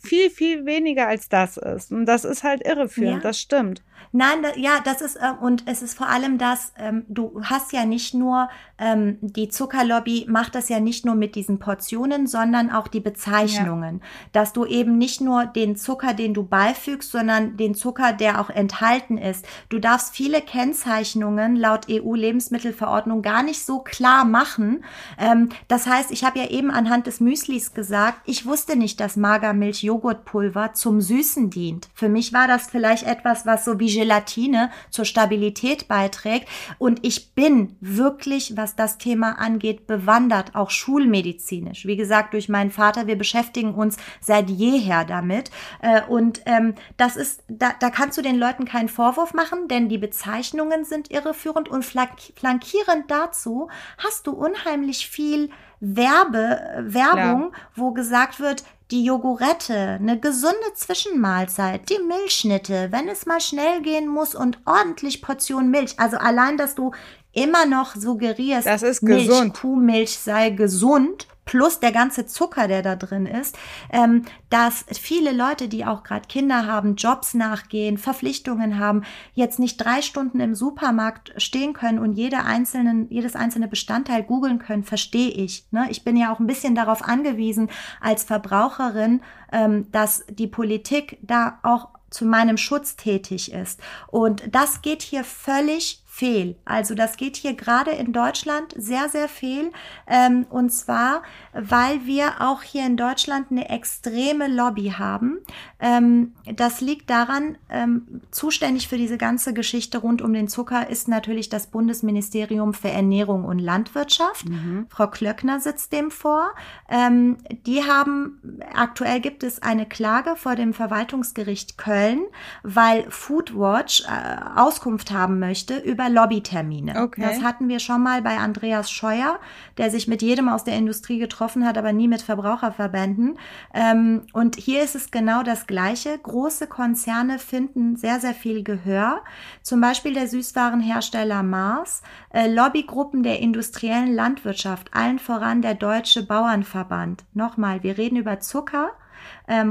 viel, viel weniger als das ist. Und das ist halt irreführend, ja. das stimmt. Nein, da, ja, das ist, äh, und es ist vor allem das, ähm, du hast ja nicht nur, ähm, die Zuckerlobby macht das ja nicht nur mit diesen Portionen, sondern auch die Bezeichnungen. Ja. Dass du eben nicht nur den Zucker, den du beifügst, sondern den Zucker, der auch enthalten ist. Du darfst viele Kennzeichnungen laut EU-Lebensmittelverordnung gar nicht so klar machen. Ähm, das heißt, ich habe ja eben anhand des Müslis gesagt, ich wusste nicht, dass Magermilch-Joghurtpulver zum Süßen dient. Für mich war das vielleicht etwas, was so wie Gelatine zur Stabilität beiträgt. Und ich bin wirklich, was das Thema angeht, bewandert, auch schulmedizinisch. Wie gesagt, durch meinen Vater, wir beschäftigen uns seit jeher damit. Äh, und ähm, das ist, da, da kannst du den Leuten keinen Vorwurf machen, denn die Bezeichnungen sind irreführend und flankierend dazu hast du unheimlich viel Werbe, Werbung, ja. wo gesagt wird, die Jogurette, eine gesunde Zwischenmahlzeit, die Milchschnitte, wenn es mal schnell gehen muss und ordentlich Portion Milch. Also allein, dass du immer noch suggerierst, das ist Milch, gesund. Kuhmilch sei gesund, plus der ganze Zucker, der da drin ist, ähm, dass viele Leute, die auch gerade Kinder haben, Jobs nachgehen, Verpflichtungen haben, jetzt nicht drei Stunden im Supermarkt stehen können und jede einzelnen, jedes einzelne Bestandteil googeln können, verstehe ich. Ne? Ich bin ja auch ein bisschen darauf angewiesen als Verbraucherin, ähm, dass die Politik da auch zu meinem Schutz tätig ist. Und das geht hier völlig fehl. Also das geht hier gerade in Deutschland sehr, sehr fehl. Ähm, und zwar, weil wir auch hier in Deutschland eine extreme Lobby haben. Ähm, das liegt daran, ähm, zuständig für diese ganze Geschichte rund um den Zucker ist natürlich das Bundesministerium für Ernährung und Landwirtschaft. Mhm. Frau Klöckner sitzt dem vor. Ähm, die haben, aktuell gibt es eine Klage vor dem Verwaltungsgericht Köln, weil Foodwatch äh, Auskunft haben möchte über über Lobbytermine. Okay. Das hatten wir schon mal bei Andreas Scheuer, der sich mit jedem aus der Industrie getroffen hat, aber nie mit Verbraucherverbänden. Ähm, und hier ist es genau das Gleiche. Große Konzerne finden sehr, sehr viel Gehör. Zum Beispiel der Süßwarenhersteller Mars, äh, Lobbygruppen der industriellen Landwirtschaft, allen voran der Deutsche Bauernverband. Nochmal, wir reden über Zucker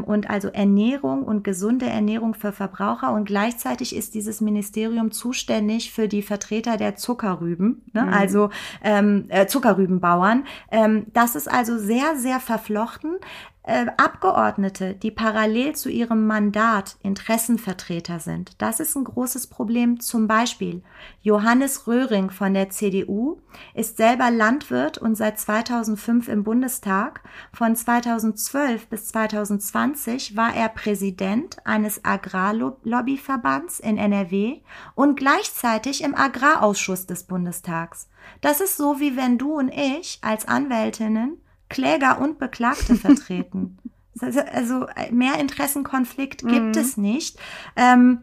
und also Ernährung und gesunde Ernährung für Verbraucher und gleichzeitig ist dieses Ministerium zuständig für die Vertreter der Zuckerrüben, ne? Mhm. also ähm, äh, Zuckerrübenbauern. Ähm, das ist also sehr, sehr verflochten. Äh, Abgeordnete, die parallel zu ihrem Mandat Interessenvertreter sind. Das ist ein großes Problem. Zum Beispiel Johannes Röhring von der CDU ist selber Landwirt und seit 2005 im Bundestag. Von 2012 bis 2020 war er Präsident eines Agrarlobbyverbands in NRW und gleichzeitig im Agrarausschuss des Bundestags. Das ist so, wie wenn du und ich als Anwältinnen Kläger und Beklagte vertreten. [LAUGHS] Also mehr Interessenkonflikt gibt mhm. es nicht. Ähm,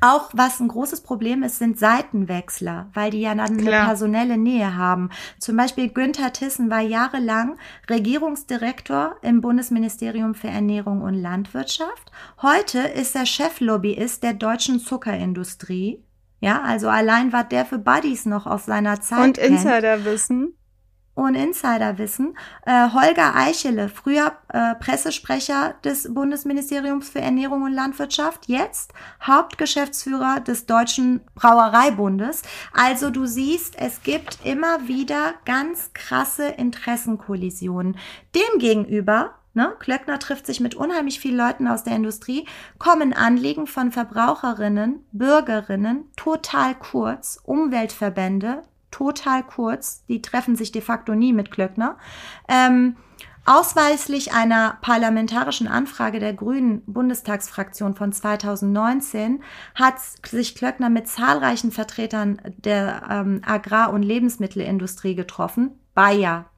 auch was ein großes Problem ist, sind Seitenwechsler, weil die ja dann Klar. eine personelle Nähe haben. Zum Beispiel Günther Tissen war jahrelang Regierungsdirektor im Bundesministerium für Ernährung und Landwirtschaft. Heute ist er Cheflobbyist der deutschen Zuckerindustrie. Ja, also allein was der für Buddies noch aus seiner Zeit Und Insiderwissen und Insiderwissen. Äh, Holger Eichele, früher äh, Pressesprecher des Bundesministeriums für Ernährung und Landwirtschaft, jetzt Hauptgeschäftsführer des Deutschen Brauereibundes. Also du siehst, es gibt immer wieder ganz krasse Interessenkollisionen. Demgegenüber Ne? Klöckner trifft sich mit unheimlich vielen Leuten aus der Industrie, kommen Anliegen von Verbraucherinnen, Bürgerinnen total kurz, Umweltverbände, total kurz. Die treffen sich de facto nie mit Klöckner. Ähm, Ausweislich einer parlamentarischen Anfrage der Grünen Bundestagsfraktion von 2019 hat sich Klöckner mit zahlreichen Vertretern der ähm, Agrar- und Lebensmittelindustrie getroffen. Bayer,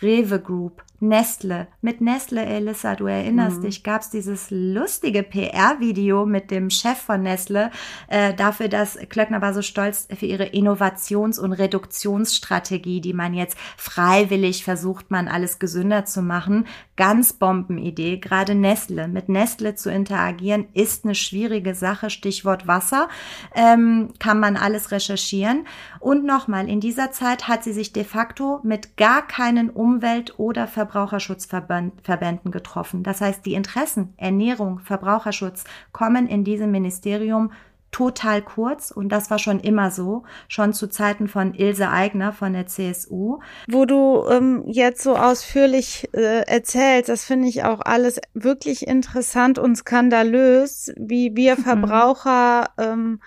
Rewe Group, Nestle. Mit Nestle, Elissa, du erinnerst mhm. dich, gab es dieses lustige PR-Video mit dem Chef von Nestle äh, dafür, dass Klöckner war so stolz für ihre Innovations- und Reduktionsstrategie, die man jetzt freiwillig versucht, man alles gesünder zu machen. Ganz Bombenidee. Gerade Nestle. Mit Nestle zu interagieren ist eine schwierige Sache. Stichwort Wasser. Ähm, kann man alles recherchieren. Und nochmal, in dieser Zeit hat sie sich de facto mit gar keinen Umwelt- oder Ver Verbraucherschutzverbänden getroffen. Das heißt, die Interessen Ernährung, Verbraucherschutz kommen in diesem Ministerium total kurz und das war schon immer so, schon zu Zeiten von Ilse Aigner von der CSU. Wo du ähm, jetzt so ausführlich äh, erzählst, das finde ich auch alles wirklich interessant und skandalös, wie wir mhm. Verbraucher ähm,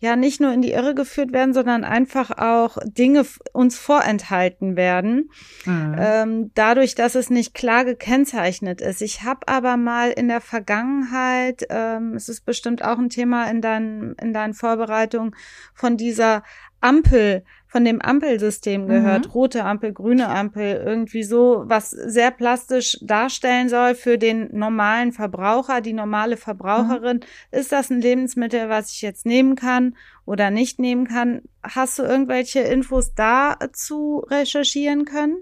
ja nicht nur in die Irre geführt werden, sondern einfach auch Dinge uns vorenthalten werden, mhm. ähm, dadurch, dass es nicht klar gekennzeichnet ist. Ich habe aber mal in der Vergangenheit, ähm, es ist bestimmt auch ein Thema in deinen in deinen Vorbereitungen von dieser Ampel von dem Ampelsystem gehört. Mhm. Rote Ampel, grüne Ampel, irgendwie so, was sehr plastisch darstellen soll für den normalen Verbraucher, die normale Verbraucherin. Mhm. Ist das ein Lebensmittel, was ich jetzt nehmen kann oder nicht nehmen kann? Hast du irgendwelche Infos dazu recherchieren können?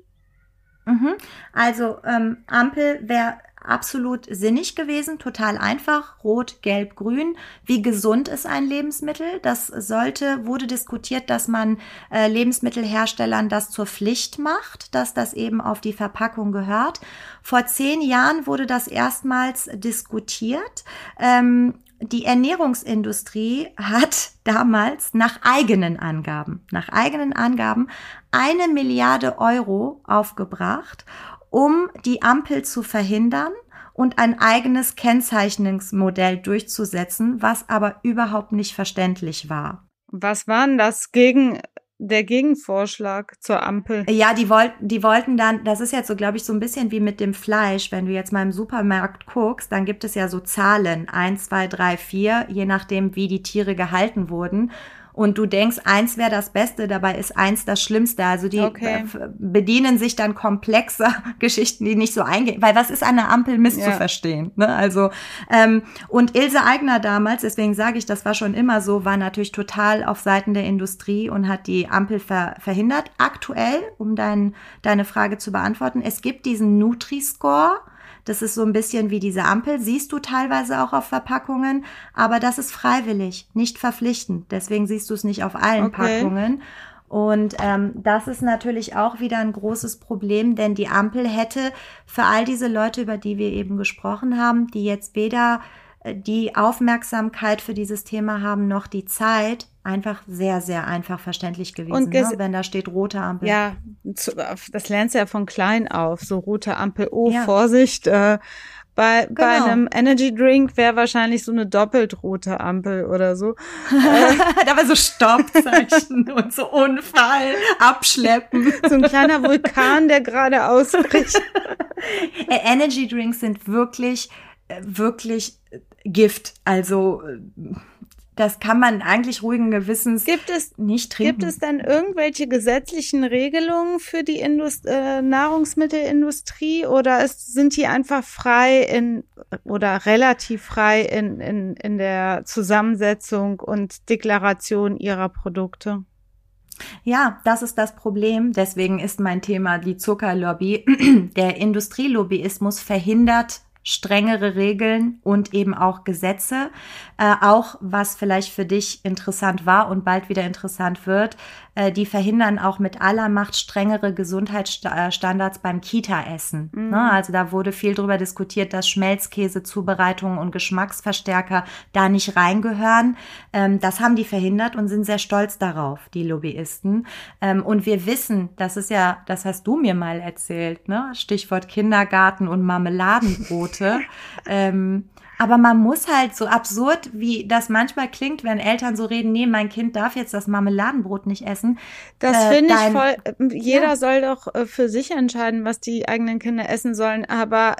Mhm. Also ähm, Ampel wäre absolut sinnig gewesen, total einfach, rot, gelb, grün. Wie gesund ist ein Lebensmittel? Das sollte, wurde diskutiert, dass man äh, Lebensmittelherstellern das zur Pflicht macht, dass das eben auf die Verpackung gehört. Vor zehn Jahren wurde das erstmals diskutiert. Ähm, die Ernährungsindustrie hat [LAUGHS] damals nach eigenen Angaben, nach eigenen Angaben eine Milliarde Euro aufgebracht um die Ampel zu verhindern und ein eigenes Kennzeichnungsmodell durchzusetzen, was aber überhaupt nicht verständlich war. Was waren das gegen der Gegenvorschlag zur Ampel? Ja, die wollten, die wollten dann, das ist jetzt so, glaube ich, so ein bisschen wie mit dem Fleisch. Wenn du jetzt mal im Supermarkt guckst, dann gibt es ja so Zahlen. eins, zwei, drei, vier, je nachdem, wie die Tiere gehalten wurden und du denkst, eins wäre das Beste, dabei ist eins das Schlimmste. Also die okay. bedienen sich dann komplexer [LAUGHS] Geschichten, die nicht so eingehen. Weil was ist der Ampel misszuverstehen? Ja. Ne? Also ähm, und Ilse Eigner damals, deswegen sage ich, das war schon immer so, war natürlich total auf Seiten der Industrie und hat die Ampel ver verhindert. Aktuell, um dein, deine Frage zu beantworten, es gibt diesen Nutri-Score das ist so ein bisschen wie diese Ampel, siehst du teilweise auch auf Verpackungen, aber das ist freiwillig, nicht verpflichtend. Deswegen siehst du es nicht auf allen okay. Packungen. Und ähm, das ist natürlich auch wieder ein großes Problem, denn die Ampel hätte für all diese Leute, über die wir eben gesprochen haben, die jetzt weder die Aufmerksamkeit für dieses Thema haben, noch die Zeit, einfach sehr, sehr einfach verständlich gewesen, und ne? wenn da steht rote Ampel. Ja, das lernst du ja von klein auf, so rote Ampel, oh, ja. Vorsicht, äh, bei, genau. bei einem Energy Drink wäre wahrscheinlich so eine doppelt rote Ampel oder so. [LAUGHS] da war so Stoppzeichen [LAUGHS] und so Unfall, abschleppen. So ein kleiner [LAUGHS] Vulkan, der gerade ausbricht. Äh, Energy Drinks sind wirklich, äh, wirklich Gift. Also das kann man eigentlich ruhigen Gewissens gibt es, nicht trinken. Gibt es dann irgendwelche gesetzlichen Regelungen für die Indust äh, Nahrungsmittelindustrie oder ist, sind die einfach frei in oder relativ frei in, in, in der Zusammensetzung und Deklaration ihrer Produkte? Ja, das ist das Problem. Deswegen ist mein Thema die Zuckerlobby. [CLEARS THROAT] Der Industrielobbyismus verhindert strengere Regeln und eben auch Gesetze. Äh, auch was vielleicht für dich interessant war und bald wieder interessant wird, die verhindern auch mit aller Macht strengere Gesundheitsstandards beim Kita-Essen. Mhm. Ne? Also da wurde viel drüber diskutiert, dass Schmelzkäse, Zubereitungen und Geschmacksverstärker da nicht reingehören. Ähm, das haben die verhindert und sind sehr stolz darauf, die Lobbyisten. Ähm, und wir wissen, das ist ja, das hast du mir mal erzählt, ne? Stichwort Kindergarten und Marmeladenbrote. [LAUGHS] ähm, aber man muss halt so absurd, wie das manchmal klingt, wenn Eltern so reden, nee, mein Kind darf jetzt das Marmeladenbrot nicht essen. Das äh, finde ich voll, äh, jeder ja. soll doch äh, für sich entscheiden, was die eigenen Kinder essen sollen, aber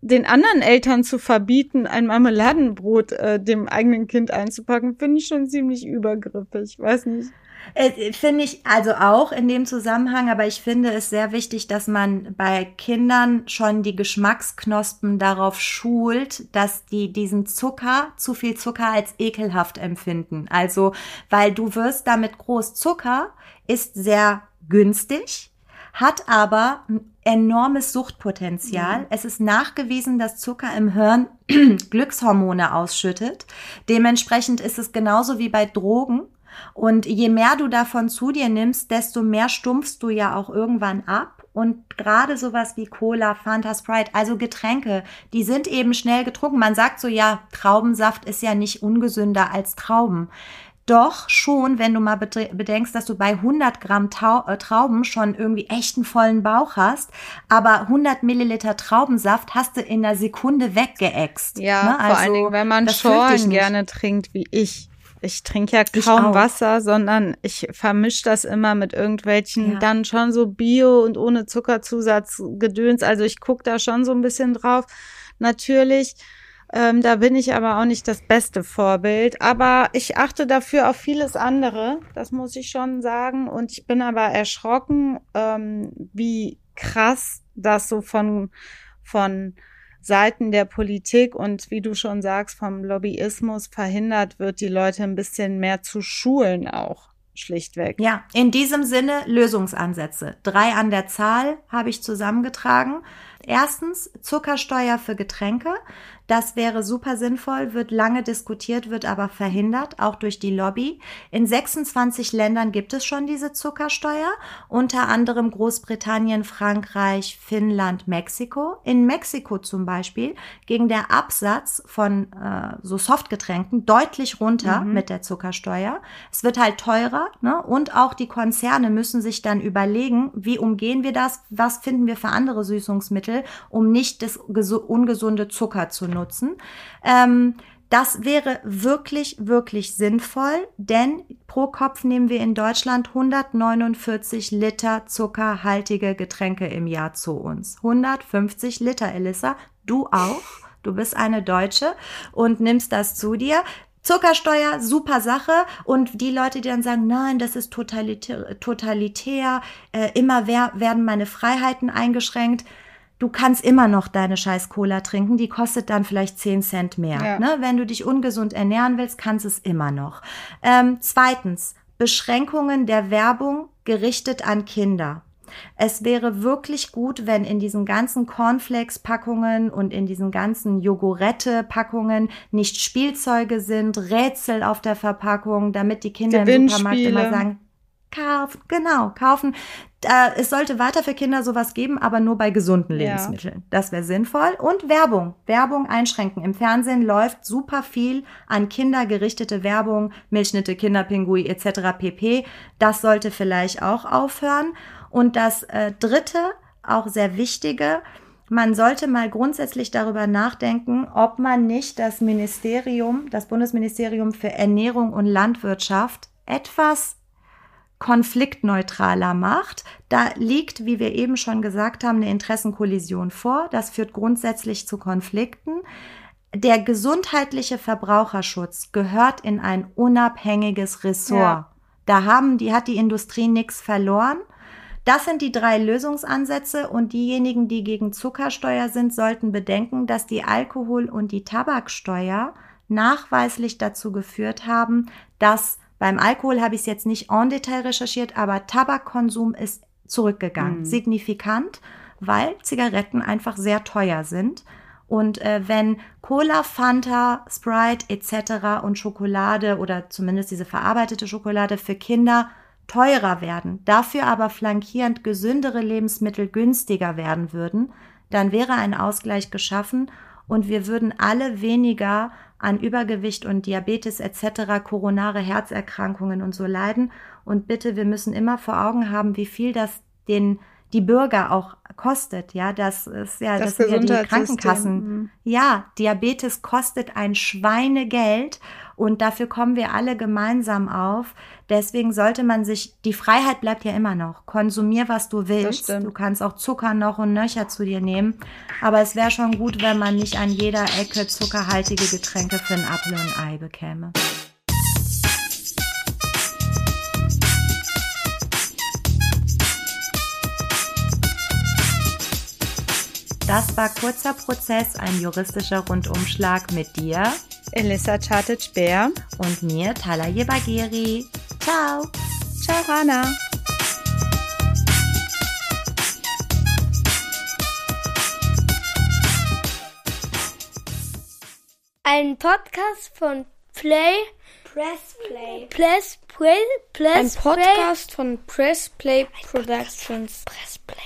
den anderen Eltern zu verbieten, ein Marmeladenbrot äh, dem eigenen Kind einzupacken, finde ich schon ziemlich übergriffig. Weiß nicht. Äh, finde ich also auch in dem Zusammenhang, aber ich finde es sehr wichtig, dass man bei Kindern schon die Geschmacksknospen darauf schult, dass die diesen Zucker, zu viel Zucker als ekelhaft empfinden. Also, weil du wirst damit groß. Zucker ist sehr günstig, hat aber ein enormes Suchtpotenzial. Mhm. Es ist nachgewiesen, dass Zucker im Hirn [CLEARS THROAT] Glückshormone ausschüttet. Dementsprechend ist es genauso wie bei Drogen. Und je mehr du davon zu dir nimmst, desto mehr stumpfst du ja auch irgendwann ab. Und gerade sowas wie Cola, Fanta, Sprite, also Getränke, die sind eben schnell getrunken. Man sagt so, ja, Traubensaft ist ja nicht ungesünder als Trauben. Doch schon, wenn du mal bedenkst, dass du bei 100 Gramm äh, Trauben schon irgendwie echt einen vollen Bauch hast, aber 100 Milliliter Traubensaft hast du in einer Sekunde weggeäxt. Ja, ne? also, vor allen Dingen, wenn man Schorlen gerne trinkt, wie ich. Ich trinke ja kaum Wasser, sondern ich vermische das immer mit irgendwelchen ja. dann schon so Bio und ohne Zuckerzusatz Gedöns. Also ich gucke da schon so ein bisschen drauf. Natürlich, ähm, da bin ich aber auch nicht das beste Vorbild. Aber ich achte dafür auf vieles andere. Das muss ich schon sagen. Und ich bin aber erschrocken, ähm, wie krass das so von, von Seiten der Politik und wie du schon sagst, vom Lobbyismus verhindert wird, die Leute ein bisschen mehr zu schulen auch schlichtweg. Ja, in diesem Sinne Lösungsansätze. Drei an der Zahl habe ich zusammengetragen. Erstens Zuckersteuer für Getränke. Das wäre super sinnvoll, wird lange diskutiert, wird aber verhindert, auch durch die Lobby. In 26 Ländern gibt es schon diese Zuckersteuer, unter anderem Großbritannien, Frankreich, Finnland, Mexiko. In Mexiko zum Beispiel ging der Absatz von äh, so Softgetränken deutlich runter mhm. mit der Zuckersteuer. Es wird halt teurer ne? und auch die Konzerne müssen sich dann überlegen, wie umgehen wir das, was finden wir für andere Süßungsmittel, um nicht das ungesunde Zucker zu nutzen. Ähm, das wäre wirklich, wirklich sinnvoll, denn pro Kopf nehmen wir in Deutschland 149 Liter zuckerhaltige Getränke im Jahr zu uns. 150 Liter, Elissa. Du auch. Du bist eine Deutsche und nimmst das zu dir. Zuckersteuer, super Sache. Und die Leute, die dann sagen, nein, das ist totalitär, totalitär äh, immer wer, werden meine Freiheiten eingeschränkt du kannst immer noch deine scheiß Cola trinken, die kostet dann vielleicht 10 Cent mehr. Ja. Ne? Wenn du dich ungesund ernähren willst, kannst es immer noch. Ähm, zweitens, Beschränkungen der Werbung gerichtet an Kinder. Es wäre wirklich gut, wenn in diesen ganzen Cornflakes-Packungen und in diesen ganzen Jogurette-Packungen nicht Spielzeuge sind, Rätsel auf der Verpackung, damit die Kinder im Supermarkt immer sagen, kaufen, genau, kaufen. Da, es sollte weiter für Kinder sowas geben, aber nur bei gesunden Ja. Lebensmitteln. Das wäre sinnvoll. Und Werbung. Werbung einschränken. Im Fernsehen läuft super viel an Kinder gerichtete Werbung, Milchschnitte, Kinderpingui etc. pp. Das sollte vielleicht auch aufhören. Und das äh, dritte, auch sehr wichtige, man sollte mal grundsätzlich darüber nachdenken, ob man nicht das Ministerium, das Bundesministerium für Ernährung und Landwirtschaft etwas konfliktneutraler macht. Da liegt, wie wir eben schon gesagt haben, eine Interessenkollision vor. Das führt grundsätzlich zu Konflikten. Der gesundheitliche Verbraucherschutz gehört in ein unabhängiges Ressort. Ja. Da haben die, hat die Industrie nichts verloren. Das sind die drei Lösungsansätze und diejenigen, die gegen Zuckersteuer sind, sollten bedenken, dass die Alkohol- und die Tabaksteuer nachweislich dazu geführt haben, dass beim Alkohol habe ich es jetzt nicht en Detail recherchiert, aber Tabakkonsum ist zurückgegangen, Mhm. signifikant, weil Zigaretten einfach sehr teuer sind. Und äh, wenn Cola, Fanta, Sprite etc. und Schokolade oder zumindest diese verarbeitete Schokolade für Kinder teurer werden, dafür aber flankierend gesündere Lebensmittel günstiger werden würden, dann wäre ein Ausgleich geschaffen und wir würden alle weniger an Übergewicht und Diabetes etc., koronare Herzerkrankungen und so leiden. Und bitte, wir müssen immer vor Augen haben, wie viel das den die Bürger auch kostet, ja, das ist ja, das, Das sind ja die Krankenkassen. mhm. Ja, Diabetes kostet ein Schweinegeld und dafür kommen wir alle gemeinsam auf. Deswegen sollte man sich, die Freiheit bleibt ja immer noch. Konsumier, was du willst. Du kannst auch Zucker noch und nöcher zu dir nehmen. Aber es wäre schon gut, wenn man nicht an jeder Ecke zuckerhaltige Getränke für einen Apfel und ein Ei bekäme. Das war kurzer Prozess, ein juristischer Rundumschlag mit dir Elissa Chartic-Bär. und mir, Talaye Bagheri. Ciao! Ciao, Rana. Ein Podcast von Play Press Play. Press Play. Press Ein Podcast von Press Play Productions. Press Play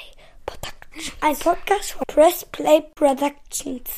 Productions. Ein Podcast von Press Play Productions.